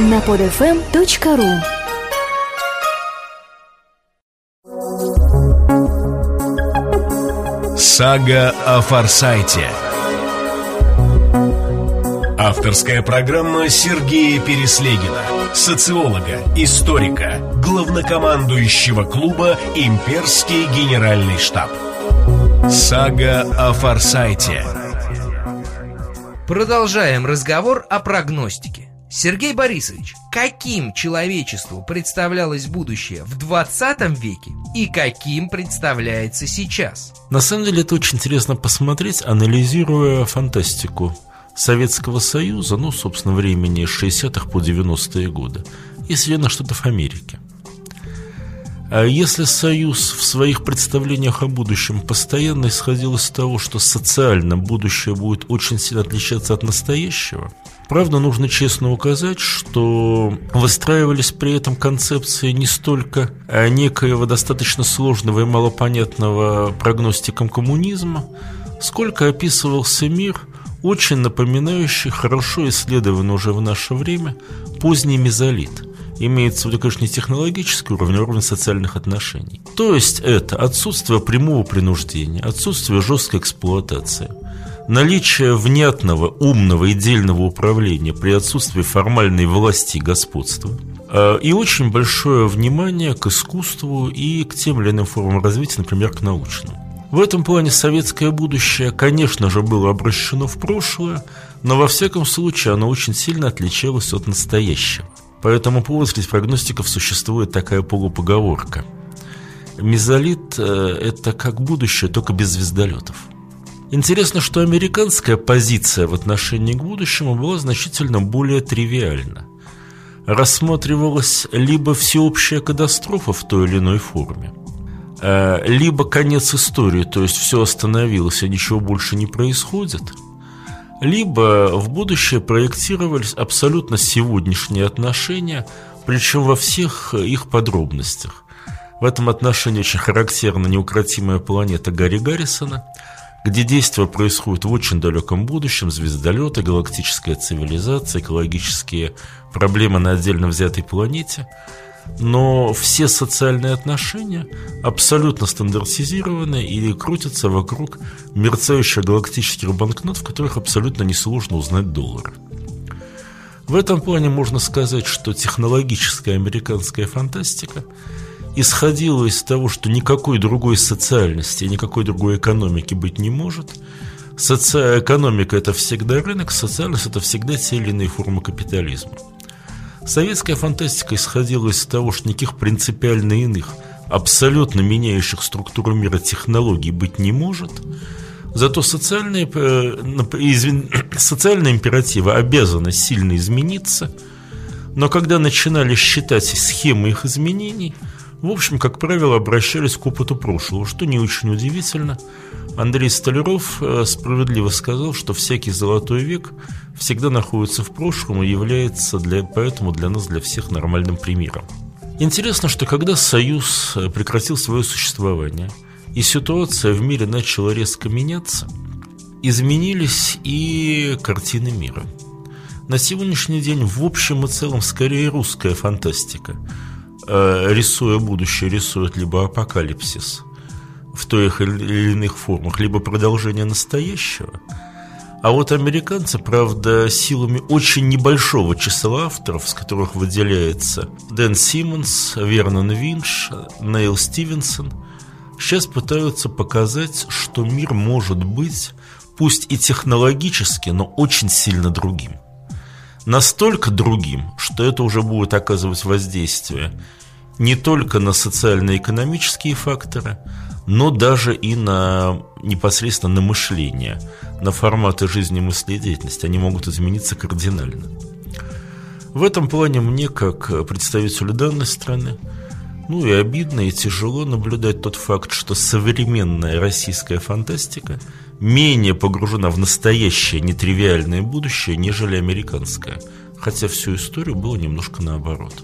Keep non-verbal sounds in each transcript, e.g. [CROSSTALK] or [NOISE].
на podfm.ru Сага о Форсайте. Авторская программа Сергея Переслегина Социолога, историка, главнокомандующего клуба «Имперский генеральный штаб» Сага о Форсайте. Продолжаем разговор о прогностике. Сергей Борисович, каким человечеству представлялось будущее в 20 веке и каким представляется сейчас? На самом деле это очень интересно посмотреть, анализируя фантастику Советского Союза, ну, собственно, времени с 60-х по 90-е годы, что-то в Америке. А если Союз в своих представлениях о будущем постоянно исходил из того, что социально будущее будет очень сильно отличаться от настоящего, правда, нужно честно указать, что выстраивались при этом концепции не столько некоего достаточно сложного и малопонятного прогностиком коммунизма, сколько описывался мир, очень напоминающий хорошо исследованный уже в наше время поздний мезолит – имеется в виду, конечно, не технологический уровень, а уровень социальных отношений. То есть это отсутствие прямого принуждения, отсутствие жесткой эксплуатации, наличие внятного, умного и дельного управления при отсутствии формальной власти и господства, э, и очень большое внимание к искусству и к тем или иным формам развития, например, к научному. В этом плане советское будущее, конечно же, было обращено в прошлое, но во всяком случае оно очень сильно отличалось от настоящего. По этому поводу среди прогностиков существует такая полупоговорка. Мезолит э, – это как будущее, только без звездолетов. Интересно, что американская позиция в отношении к будущему была значительно более тривиальна. Рассматривалась либо всеобщая катастрофа в той или иной форме, э, либо конец истории, то есть все остановилось, и ничего больше не происходит – либо в будущее проектировались абсолютно сегодняшние отношения, причем во всех их подробностях. В этом отношении очень характерна неукротимая планета Гарри Гаррисона, где действие происходит в очень далеком будущем, звездолеты, галактическая цивилизация, экологические проблемы на отдельно взятой планете – но все социальные отношения абсолютно стандартизированы и крутятся вокруг мерцающих галактических банкнот, в которых абсолютно несложно узнать доллары. В этом плане можно сказать, что технологическая американская фантастика исходила из того, что никакой другой социальности, никакой другой экономики быть не может. Соци... Экономика – это всегда рынок, социальность – это всегда те или иные формы капитализма. Советская фантастика исходила из того, что никаких принципиально иных, абсолютно меняющих структуру мира технологий быть не может, зато социальные, э, извин, [COUGHS] социальные императивы обязаны сильно измениться, но когда начинали считать схемы их изменений, в общем, как правило, обращались к опыту прошлого, что не очень удивительно – Андрей Столяров э, справедливо сказал, что всякий золотой век всегда находится в прошлом и является для, поэтому для нас, для всех нормальным примером. Интересно, что когда Союз э, прекратил свое существование, и ситуация в мире начала резко меняться, изменились и картины мира. На сегодняшний день в общем и целом скорее русская фантастика, рисуя будущее, рисует либо апокалипсис – в тех или иных формах, либо продолжение настоящего. А вот американцы, правда, силами очень небольшого числа авторов, с которых выделяется Дэн Симмонс, Вернон Винш, Нейл Стивенсон, сейчас пытаются показать, что мир может быть, пусть и технологически, но очень сильно другим. Настолько другим, что это уже будет оказывать воздействие не только на социально-экономические факторы, но даже и на непосредственно на мышление, на форматы жизни, мысли и деятельности. Они могут измениться кардинально. В этом плане мне, как представителю данной страны, ну и обидно, и тяжело наблюдать тот факт, что современная российская фантастика менее погружена в настоящее нетривиальное будущее, нежели американская. Хотя всю историю было немножко наоборот.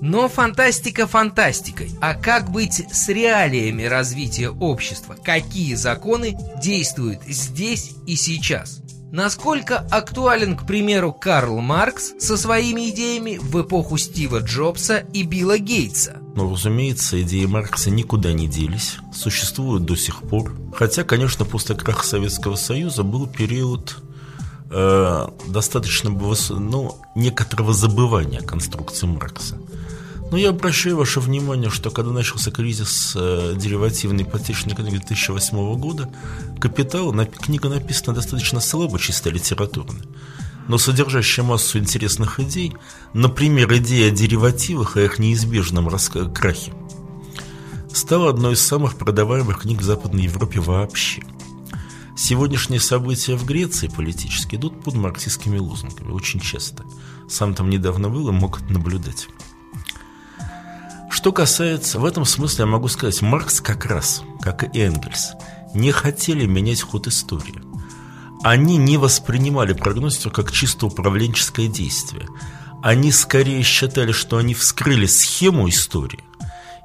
Но фантастика фантастикой. А как быть с реалиями развития общества? Какие законы действуют здесь и сейчас? Насколько актуален, к примеру, Карл Маркс со своими идеями в эпоху Стива Джобса и Билла Гейтса? Ну, разумеется, идеи Маркса никуда не делись, существуют до сих пор. Хотя, конечно, после краха Советского Союза был период э, достаточно ну, некоторого забывания конструкции Маркса. Но я обращаю ваше внимание, что когда начался кризис э, деривативной ипотечной книги 2008 года, «Капитал» на, книга написана достаточно слабо, чисто литературно, но содержащая массу интересных идей, например, идея о деривативах и их неизбежном крахе, стала одной из самых продаваемых книг в Западной Европе вообще. Сегодняшние события в Греции политически идут под марксистскими лозунгами очень часто. Сам там недавно был и мог наблюдать. Что касается, в этом смысле я могу сказать, Маркс как раз, как и Энгельс, не хотели менять ход истории. Они не воспринимали прогностику как чисто управленческое действие. Они скорее считали, что они вскрыли схему истории,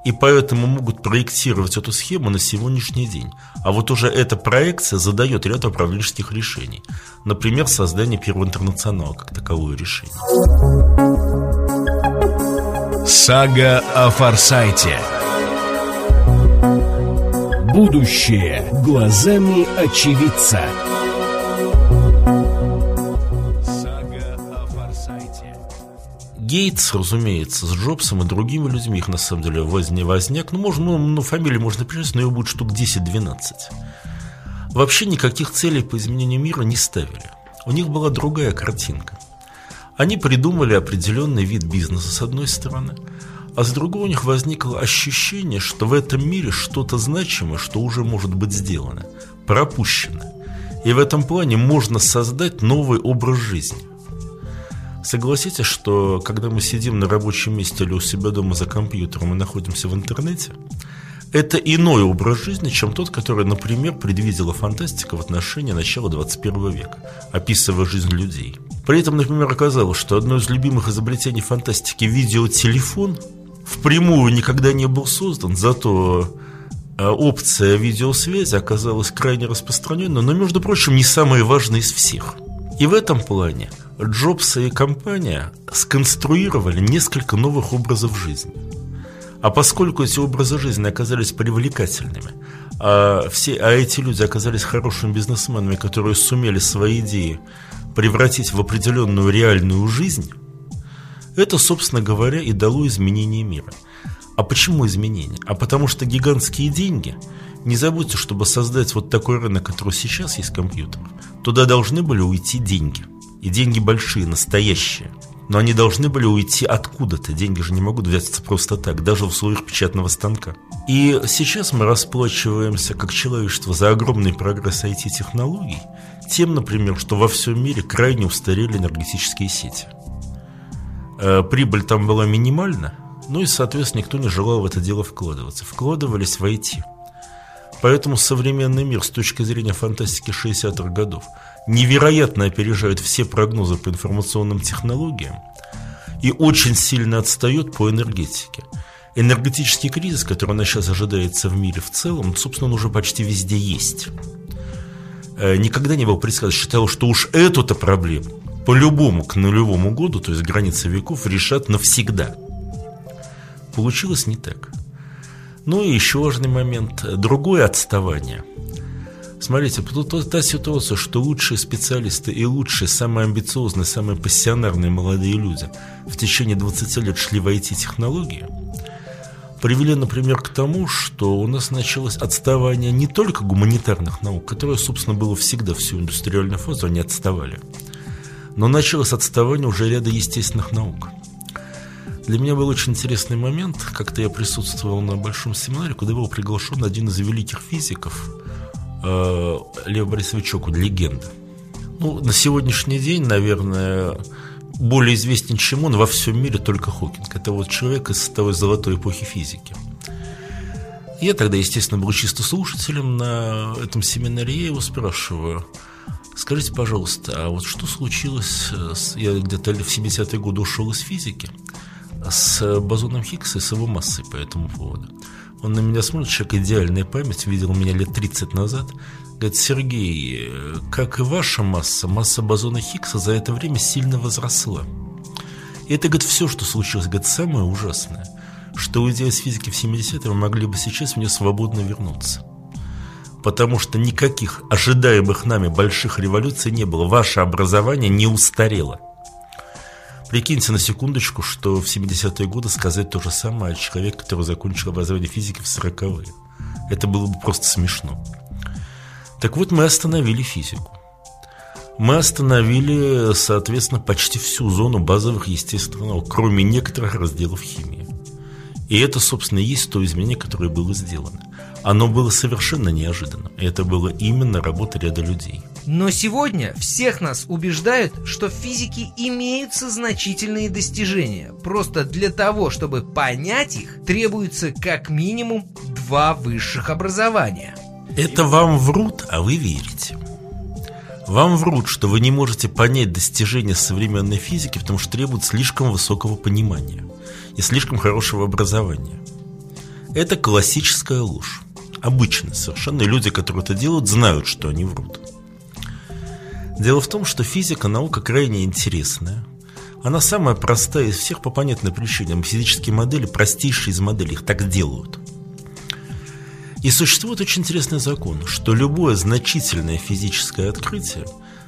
и поэтому могут проектировать эту схему на сегодняшний день. А вот уже эта проекция задает ряд управленческих решений. Например, создание Первого интернационала как таковое решение. Сага о Форсайте. Будущее глазами очевидца. О Форсайте. Гейтс, разумеется, с Джобсом и другими людьми, их на самом деле возне возняк, ну, можно, ну, ну фамилии можно перечислить, но его будет штук 10-12. Вообще никаких целей по изменению мира не ставили. У них была другая картинка – они придумали определенный вид бизнеса с одной стороны, а с другой у них возникло ощущение, что в этом мире что-то значимое, что уже может быть сделано, пропущено. И в этом плане можно создать новый образ жизни. Согласитесь, что когда мы сидим на рабочем месте или у себя дома за компьютером и находимся в интернете, это иной образ жизни, чем тот, который, например, предвидела фантастика в отношении начала 21 века, описывая жизнь людей. При этом, например, оказалось, что одно из любимых изобретений фантастики – видеотелефон – впрямую никогда не был создан, зато а, опция видеосвязи оказалась крайне распространенной, но, между прочим, не самая важная из всех. И в этом плане Джобс и компания сконструировали несколько новых образов жизни – а поскольку эти образы жизни оказались привлекательными, а, все, а эти люди оказались хорошими бизнесменами, которые сумели свои идеи превратить в определенную реальную жизнь, это, собственно говоря, и дало изменение мира. А почему изменения? А потому что гигантские деньги, не забудьте, чтобы создать вот такой рынок, который сейчас есть компьютер, туда должны были уйти деньги. И деньги большие, настоящие – но они должны были уйти откуда-то. Деньги же не могут взяться просто так, даже в условиях печатного станка. И сейчас мы расплачиваемся как человечество за огромный прогресс IT-технологий, тем, например, что во всем мире крайне устарели энергетические сети. Э, прибыль там была минимальна, ну и, соответственно, никто не желал в это дело вкладываться. Вкладывались в IT. Поэтому современный мир с точки зрения фантастики 60-х годов – невероятно опережает все прогнозы по информационным технологиям и очень сильно отстает по энергетике. Энергетический кризис, который у нас сейчас ожидается в мире в целом, собственно, он уже почти везде есть. Э, никогда не был предсказан. Считал, что уж эту-то проблему по-любому к нулевому году, то есть границы веков, решат навсегда. Получилось не так. Ну и еще важный момент. Другое отставание – Смотрите, тут та ситуация, что лучшие специалисты и лучшие, самые амбициозные, самые пассионарные молодые люди в течение 20 лет шли в IT-технологии, привели, например, к тому, что у нас началось отставание не только гуманитарных наук, которое, собственно, было всегда всю индустриальную фазу, они отставали, но началось отставание уже ряда естественных наук. Для меня был очень интересный момент, как-то я присутствовал на большом семинаре, куда был приглашен один из великих физиков – э, Лев Борисович Чокуд, легенда. Ну, на сегодняшний день, наверное, более известен, чем он, во всем мире только Хокинг. Это вот человек из той золотой эпохи физики. Я тогда, естественно, был чисто слушателем на этом семинаре. Я его спрашиваю, скажите, пожалуйста, а вот что случилось, с, я где-то в 70-е годы ушел из физики, с бозоном Хиггса и с его массой по этому поводу. Он на меня смотрит, человек идеальная память, видел меня лет 30 назад. Говорит, Сергей, как и ваша масса, масса бозона Хиггса за это время сильно возросла. И это, говорит, все, что случилось, говорит, самое ужасное, что уйдя из физики в 70-е, вы могли бы сейчас в нее свободно вернуться. Потому что никаких ожидаемых нами больших революций не было. Ваше образование не устарело. Прикиньте на секундочку, что в 70-е годы сказать то же самое о человеке, который закончил образование физики в 40-е. Это было бы просто смешно. Так вот, мы остановили физику. Мы остановили, соответственно, почти всю зону базовых естественных кроме некоторых разделов химии. И это, собственно, и есть то изменение, которое было сделано. Оно было совершенно неожиданным. Это было именно работа ряда людей. Но сегодня всех нас убеждают, что в физике имеются значительные достижения. Просто для того, чтобы понять их, требуется как минимум два высших образования. Это вам врут, а вы верите. Вам врут, что вы не можете понять достижения современной физики, потому что требуют слишком высокого понимания и слишком хорошего образования. Это классическая ложь. Обычная совершенно. Люди, которые это делают, знают, что они врут. Дело в том, что физика наука крайне интересная. Она самая простая из всех по понятной причине. Физические модели простейшие из моделей, их так делают. И существует очень интересный закон, что любое значительное физическое открытие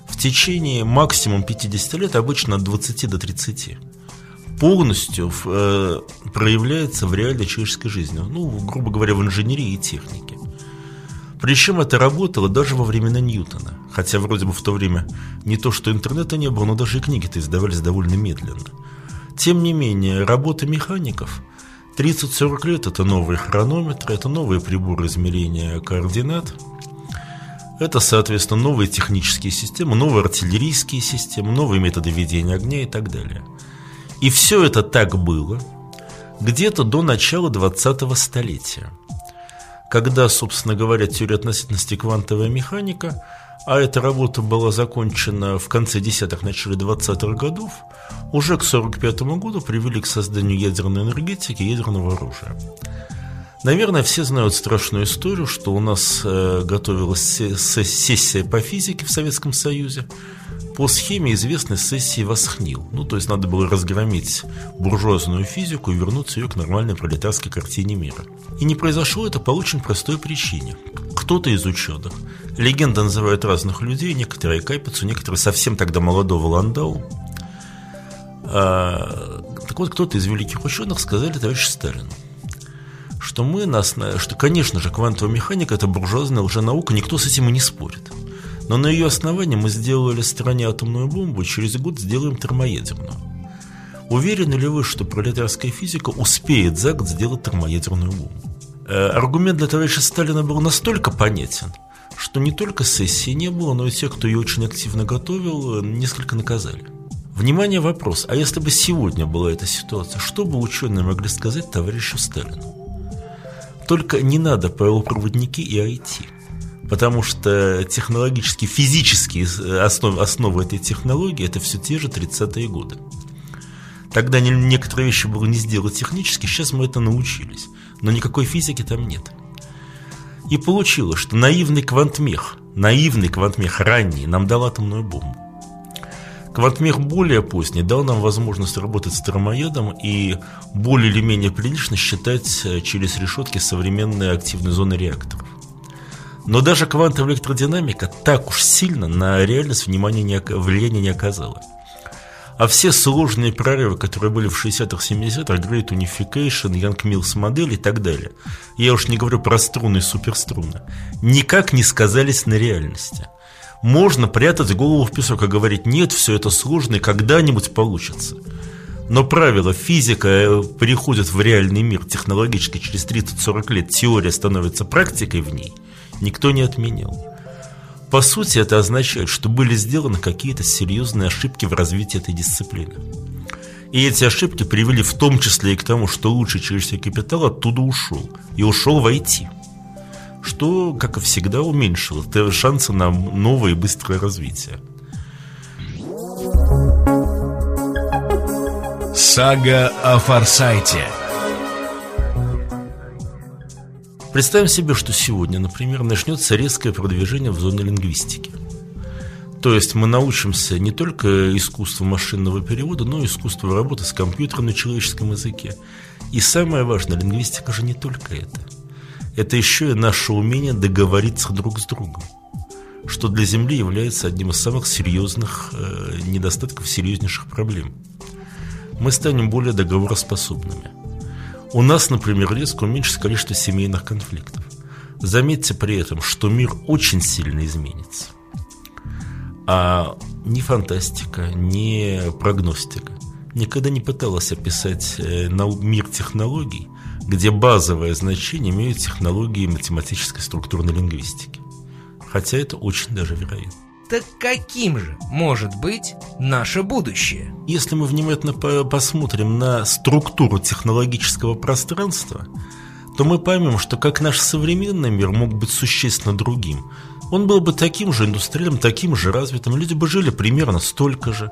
в течение максимум 50 лет, обычно от 20 до 30, полностью э, проявляется в реальной человеческой жизни. Ну, грубо говоря, в инженерии и технике. Причем это работало даже во времена Ньютона. Хотя вроде бы в то время не то, что интернета не было, но даже и книги-то издавались довольно медленно. Тем не менее, работа механиков – 30-40 лет – это новые хронометры, это новые приборы измерения координат, это, соответственно, новые технические системы, новые артиллерийские системы, новые методы ведения огня и так далее. И все это так было где-то до начала 20-го столетия, когда, собственно говоря, теория относительности квантовая механика – а эта работа была закончена в конце десятых, начале 20-х годов, уже к 1945 году привели к созданию ядерной энергетики и ядерного оружия. Наверное, все знают страшную историю, что у нас э, готовилась сессия по физике в Советском Союзе по схеме известной сессии Восхнил. Ну, то есть надо было разгромить буржуазную физику и вернуть ее к нормальной пролетарской картине мира. И не произошло это по очень простой причине. Кто-то из ученых, легенда называет разных людей, некоторые Кайпицу, некоторые совсем тогда молодого Ландау, а, так вот, кто-то из великих ученых сказали товарищу Сталину, что мы нас, что, конечно же, квантовая механика – это буржуазная уже наука, никто с этим и не спорит. Но на ее основании мы сделали стране атомную бомбу, через год сделаем термоядерную. Уверены ли вы, что пролетарская физика успеет за год сделать термоядерную бомбу? Э, аргумент для товарища Сталина был настолько понятен, что не только сессии не было, но и тех, кто ее очень активно готовил, э, несколько наказали. Внимание, вопрос. А если бы сегодня была эта ситуация, что бы ученые могли сказать товарищу Сталину? Только не надо полупроводники и IT. Потому что технологически, физические основы, основы этой технологии это все те же 30-е годы. Тогда некоторые вещи было не сделать технически, сейчас мы это научились. Но никакой физики там нет. И получилось, что наивный квантмех, наивный квантмех ранний нам дал атомную бомбу. Квантмех более поздний дал нам возможность работать с термоядом и более или менее прилично считать э, через решетки современные активные зоны реакторов. Но даже квантовая электродинамика так уж сильно на реальность внимания не, влияния не оказала. А все сложные прорывы, которые были в 60-х, 70-х, Great Unification, Young Mills модель и так далее, я уж не говорю про струны и суперструны, никак не сказались на реальности. Можно прятать голову в песок и говорить, нет, все это сложно и когда-нибудь получится. Но правило физика э, переходит в реальный мир технологически через 30-40 лет, теория становится практикой в ней, никто не отменял. По сути, это означает, что были сделаны какие-то серьезные ошибки в развитии этой дисциплины. И эти ошибки привели в том числе и к тому, что лучший человеческий капитал оттуда ушел. И ушел в IT. Что, как и всегда, уменьшило шансы на новое и быстрое развитие. Сага о Форсайте Представим себе, что сегодня, например, начнется резкое продвижение в зоне лингвистики. То есть мы научимся не только искусству машинного перевода, но и искусству работы с компьютером на человеческом языке. И самое важное, лингвистика же не только это. Это еще и наше умение договориться друг с другом что для Земли является одним из самых серьезных э, недостатков, серьезнейших проблем. Мы станем более договороспособными. У нас, например, резко уменьшится количество семейных конфликтов. Заметьте при этом, что мир очень сильно изменится. А ни фантастика, ни прогностика никогда не пыталась описать э, мир технологий, где базовое значение имеют технологии математической структурной лингвистики. Хотя это очень даже вероятно. Так каким же может быть наше будущее? Если мы внимательно посмотрим на структуру технологического пространства, то мы поймем, что как наш современный мир мог быть существенно другим. Он был бы таким же индустриальным, таким же развитым, люди бы жили примерно столько же.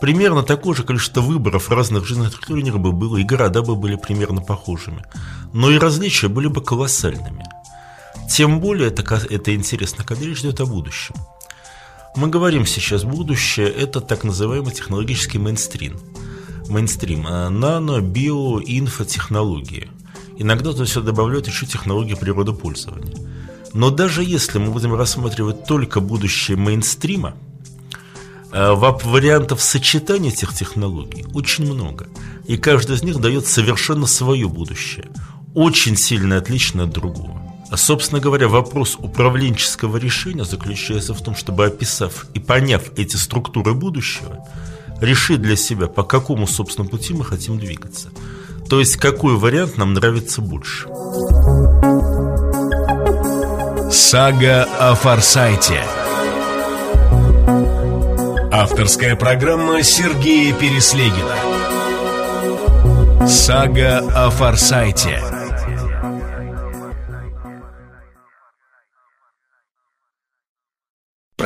Примерно такое же количество выборов разных жизненных структур бы было, и города бы были примерно похожими. Но и различия были бы колоссальными. Тем более это, это интересно, когда речь идет о будущем. Мы говорим сейчас будущее, это так называемый технологический мейнстрим. Мейнстрим, а нано, био, инфотехнологии. Иногда туда все добавляют еще технологии природопользования. Но даже если мы будем рассматривать только будущее мейнстрима, э, вариантов сочетания этих технологий очень много. И каждый из них дает совершенно свое будущее. Очень сильно отличное от другого. А, собственно говоря, вопрос управленческого решения заключается в том, чтобы описав и поняв эти структуры будущего, решить для себя, по какому, собственно, пути мы хотим двигаться. То есть, какой вариант нам нравится больше. Сага о Форсайте Авторская программа Сергея Переслегина Сага о Форсайте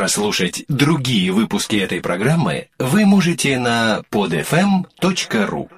Прослушать другие выпуски этой программы вы можете на podfm.ru